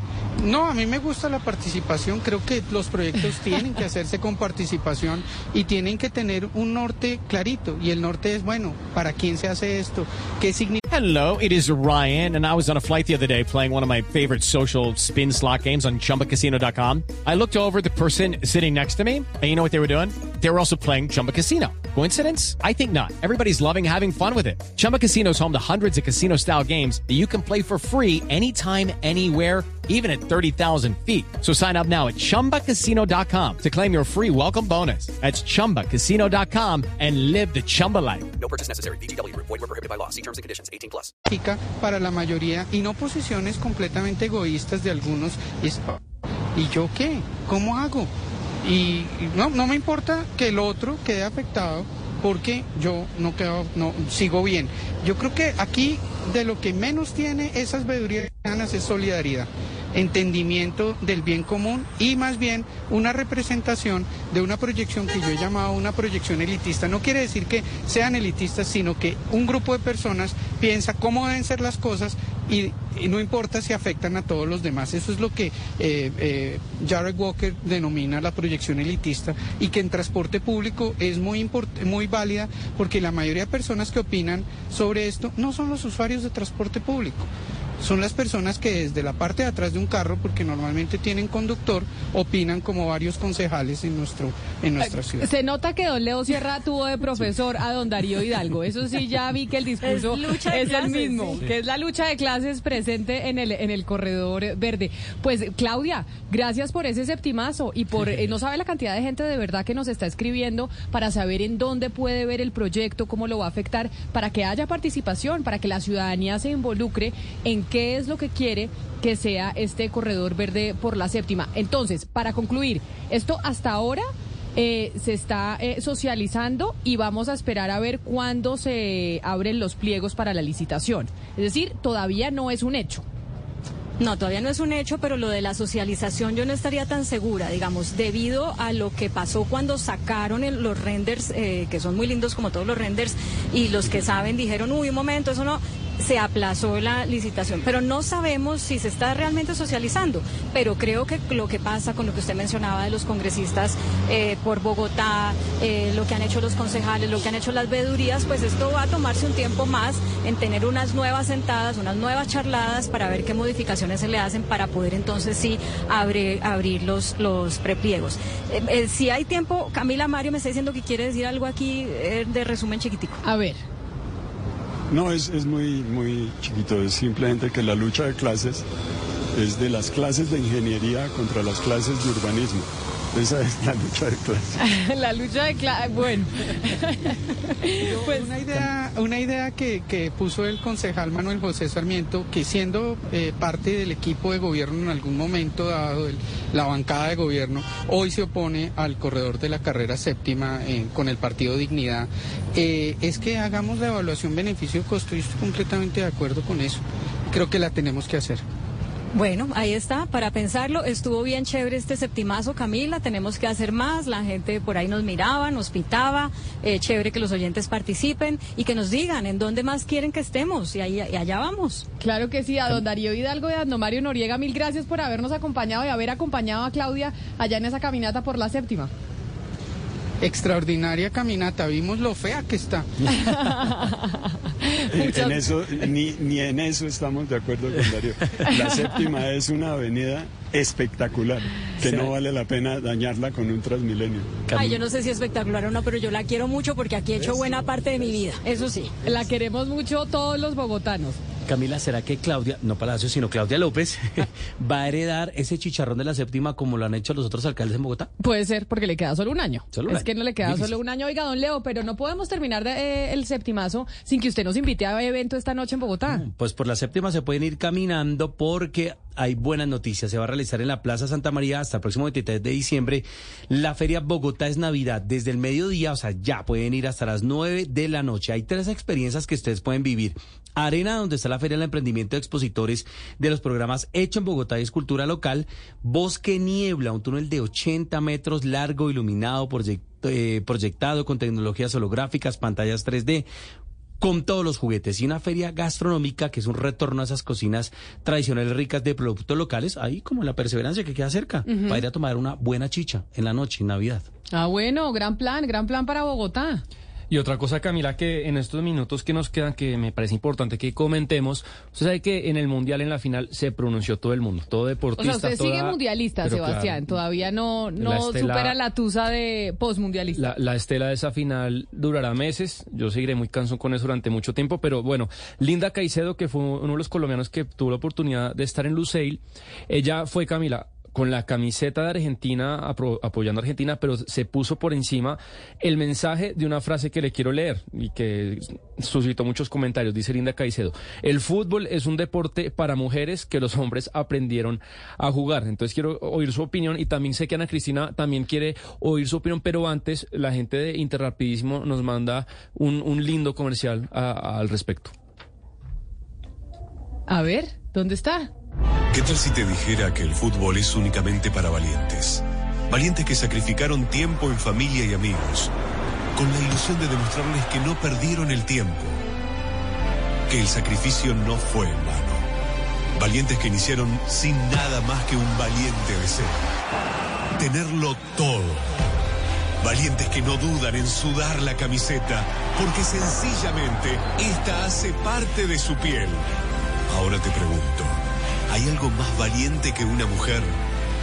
No, a mí me gusta la participación. Creo que los proyectos tienen que hacerse con participación y tienen que tener un norte clarito. Y el norte es, bueno, ¿para quién se hace esto? ¿Qué significa? Hello, it is Ryan, and I was on a flight the other day playing one of my favorite social spin slot games on chumbacasino.com. I looked over the person sitting next to me, and you know what they were doing? They were also playing Chumba Casino. Coincidence? I think not. Everybody's loving having fun with it. Chumba Casino is home to hundreds of casino style games that you can play for free anytime, anywhere even at 30,000 feet. So sign up now at ChumbaCasino.com to claim your free welcome bonus. That's ChumbaCasino.com and live the Chumba life. No purchase necessary. VGW Group. Void were prohibited by law. See terms and conditions. 18 plus. para la mayoría y no posiciones completamente egoístas de algunos. Es, ¿Y yo qué? ¿Cómo hago? Y no, no me importa que el otro quede afectado porque yo no quedo, no sigo bien. Yo creo que aquí de lo que menos tiene esas veedurías ciudadanas es solidaridad, entendimiento del bien común y más bien una representación de una proyección que yo he llamado una proyección elitista. No quiere decir que sean elitistas, sino que un grupo de personas piensa cómo deben ser las cosas y, no importa si afectan a todos los demás. Eso es lo que eh, eh, Jared Walker denomina la proyección elitista y que en transporte público es muy, muy válida porque la mayoría de personas que opinan sobre esto no son los usuarios de transporte público. Son las personas que desde la parte de atrás de un carro, porque normalmente tienen conductor, opinan como varios concejales en, nuestro, en nuestra ciudad. se nota que don Leo Sierra tuvo de profesor a don Darío Hidalgo. Eso sí, ya vi que el discurso Es el mismo, sí. que es la lucha de clases presente en el, en el corredor verde. Pues Claudia, gracias por ese septimazo y por, eh, no sabe la cantidad de gente de verdad que nos está escribiendo para saber en dónde puede ver el proyecto, cómo lo va a afectar, para que haya participación, para que la ciudadanía se involucre en qué es lo que quiere que sea este corredor verde por la séptima. Entonces, para concluir, esto hasta ahora eh, se está eh, socializando y vamos a esperar a ver cuándo se abren los pliegos para la licitación. Es decir, todavía no es un hecho. No, todavía no es un hecho, pero lo de la socialización yo no estaría tan segura, digamos, debido a lo que pasó cuando sacaron los renders, eh, que son muy lindos como todos los renders, y los que saben dijeron, uy, un momento, eso no, se aplazó la licitación. Pero no sabemos si se está realmente socializando, pero creo que lo que pasa con lo que usted mencionaba de los congresistas eh, por Bogotá, eh, lo que han hecho los concejales, lo que han hecho las vedurías, pues esto va a tomarse un tiempo más en tener unas nuevas sentadas, unas nuevas charladas para ver qué modificaciones se le hacen para poder entonces sí abre- abrir los, los prepliegos. Eh, eh, si hay tiempo, Camila Mario me está diciendo que quiere decir algo aquí eh, de resumen chiquitico. A ver. No, es, es muy, muy chiquito, es simplemente que la lucha de clases es de las clases de ingeniería contra las clases de urbanismo. Esa es la lucha de clases. la lucha de clases, bueno. Pues una idea, una idea que, que puso el concejal Manuel José Sarmiento, que siendo eh, parte del equipo de gobierno en algún momento dado, el- la bancada de gobierno, hoy se opone al corredor de la carrera séptima eh, con el partido Dignidad, eh, es que hagamos la evaluación beneficio-costo y estoy completamente de acuerdo con eso. Creo que la tenemos que hacer. Bueno, ahí está, para pensarlo, estuvo bien chévere este septimazo, Camila, tenemos que hacer más, la gente por ahí nos miraba, nos pitaba, eh, chévere que los oyentes participen y que nos digan en dónde más quieren que estemos y, ahí, y allá vamos. Claro que sí, a don Darío Hidalgo y a don Mario Noriega, mil gracias por habernos acompañado y haber acompañado a Claudia allá en esa caminata por la séptima. Extraordinaria caminata, vimos lo fea que está. En eso, ni, ni en eso estamos de acuerdo con Darío. La séptima es una avenida espectacular, que no vale la pena dañarla con un Transmilenio. Ay, yo no sé si es espectacular o no, pero yo la quiero mucho porque aquí he hecho buena parte de mi vida, eso sí. La queremos mucho todos los bogotanos. Camila, ¿será que Claudia, no Palacio, sino Claudia López, va a heredar ese chicharrón de la séptima como lo han hecho los otros alcaldes en Bogotá? Puede ser, porque le queda solo un año. Solo un es año. que no le queda Difícil. solo un año. Oiga, don Leo, pero no podemos terminar de, eh, el septimazo sin que usted nos invite a evento esta noche en Bogotá. Pues por la séptima se pueden ir caminando porque hay buenas noticias. Se va a realizar en la Plaza Santa María hasta el próximo 23 de diciembre. La Feria Bogotá es Navidad. Desde el mediodía, o sea, ya pueden ir hasta las 9 de la noche. Hay tres experiencias que ustedes pueden vivir. Arena, donde está la Feria del Emprendimiento de Expositores de los programas Hecho en Bogotá y Escultura Local. Bosque Niebla, un túnel de 80 metros largo, iluminado, eh, proyectado con tecnologías holográficas, pantallas 3D con todos los juguetes y una feria gastronómica que es un retorno a esas cocinas tradicionales ricas de productos locales, ahí como la perseverancia que queda cerca, para ir a tomar una buena chicha en la noche, en Navidad. Ah, bueno, gran plan, gran plan para Bogotá. Y otra cosa, Camila, que en estos minutos que nos quedan, que me parece importante que comentemos, usted sabe que en el Mundial, en la final, se pronunció todo el mundo, todo O deportista. sea, usted sigue mundialista, Sebastián. claro, Todavía no, no La estela- supera la tusa de postmundialista. La, la estela de esa final durará meses. Yo seguiré muy cansón con eso durante mucho tiempo. Pero bueno, Linda Caicedo, que fue uno de los colombianos que tuvo la oportunidad de estar en Luceil, ella fue Camila con la camiseta de Argentina, apoyando a Argentina, pero se puso por encima el mensaje de una frase que le quiero leer y que suscitó muchos comentarios. Dice Linda Caicedo, el fútbol es un deporte para mujeres que los hombres aprendieron a jugar. Entonces quiero oír su opinión y también sé que Ana Cristina también quiere oír su opinión, pero antes la gente de Interrapidísimo nos manda un, lindo comercial al respecto. A ver, ¿dónde está? ¿Qué tal si te dijera que el fútbol es únicamente para valientes? Valientes que sacrificaron tiempo en familia y amigos, con la ilusión de demostrarles que no perdieron el tiempo, que el sacrificio no fue en vano. Valientes que iniciaron sin nada más que un valiente deseo. Tenerlo todo. Valientes que no dudan en sudar la camiseta, porque sencillamente esta hace parte de su piel. Ahora te pregunto, ¿hay algo más valiente que una mujer?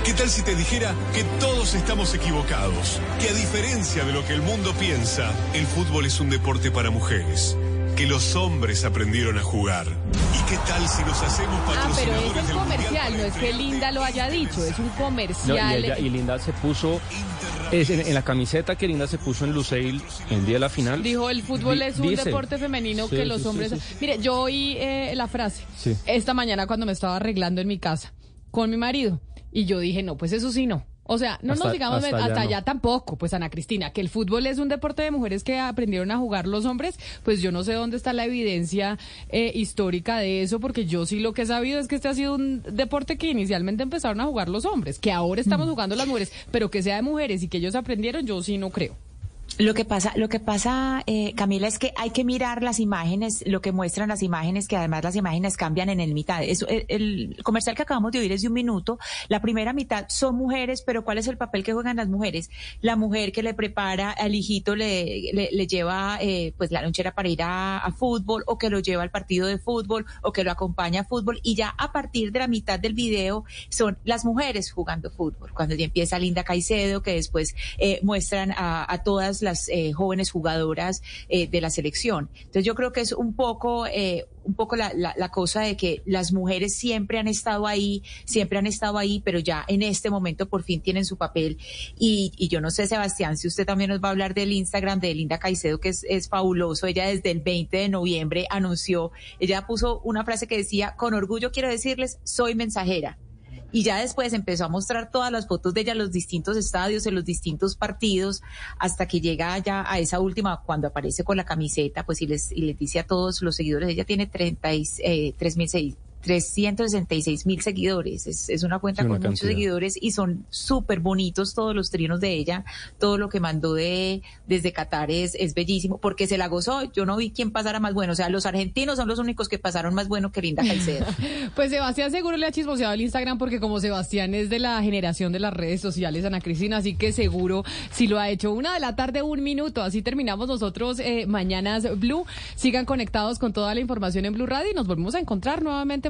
¿Qué tal si te dijera que todos estamos equivocados? Que a diferencia de lo que el mundo piensa, el fútbol es un deporte para mujeres. Que los hombres aprendieron a jugar. ¿Y qué tal si nos hacemos Ah, pero patrocinadores es Mundial comercial, no es que Linda lo haya dicho, es un No, y, comercial. ella- y Linda se puso es en, en la camiseta que Linda se puso en Luceil el día de la final. Dijo, el fútbol es un dice. deporte femenino Sí, que los sí, hombres... sí. Mire, yo oí eh, la frase Sí. esta mañana cuando me estaba arreglando en mi casa con mi marido y yo dije, no, pues eso sí no. O sea, no Hasta- nos digamos hasta hasta, allá allá, no. tampoco, pues Ana Cristina, que el fútbol es un deporte de mujeres que aprendieron a jugar los hombres, pues yo no sé dónde está la evidencia eh, histórica de eso, porque yo sí lo que he sabido es que este ha sido un deporte que inicialmente empezaron a jugar los hombres, que ahora Mm. estamos jugando las mujeres, pero que sea de mujeres y que ellos aprendieron, yo sí no creo. Lo que pasa, lo que pasa, eh, Camila, es que hay que mirar las imágenes, lo que muestran las imágenes, que además las imágenes cambian en el mitad. Eso, el, comercial que acabamos de oír es de un minuto. La primera mitad son mujeres, pero ¿cuál es el papel que juegan las mujeres? La mujer que le prepara al hijito, le, le, le lleva eh, pues la lonchera para ir a, fútbol, o que lo lleva al partido de fútbol, o que lo acompaña a fútbol, y ya a partir de la mitad del video son las mujeres jugando fútbol. Cuando ya empieza Linda Caicedo, que después eh, muestran a todas las eh, jóvenes jugadoras eh, de la selección. Entonces yo creo que es un poco, eh, un poco la, cosa de que las mujeres siempre han estado ahí, siempre han estado ahí, pero ya en este momento por fin tienen su papel. Y, y yo no sé, Sebastián, si usted también nos va a hablar del Instagram de Linda Caicedo, que es fabuloso. Ella desde el 20 de noviembre anunció, ella puso una frase que decía, con orgullo quiero decirles, soy mensajera y ya después empezó a mostrar todas las fotos de ella en los distintos estadios, en los distintos partidos, hasta que llega ya a esa última, cuando aparece con la camiseta, pues y les, y les dice a todos los seguidores, ella tiene 30 y, eh, 3.600 366 mil seguidores. Es, es una cuenta Sí, una con muchos seguidores y son súper bonitos todos los trinos de ella. Todo lo que mandó de desde Qatar es, es bellísimo porque se la gozó. Yo no vi quién pasara más bueno. O sea, los argentinos son los únicos que pasaron más bueno que Linda Caicedo. Pues Sebastián seguro le ha chismoseado el Instagram porque como Sebastián es de la generación de las redes sociales, Ana Cristina, así que seguro si lo ha hecho. Una de la tarde, un minuto. Así terminamos nosotros eh, Mañanas Blue. Sigan conectados con toda la información en Blue Radio y nos volvemos a encontrar nuevamente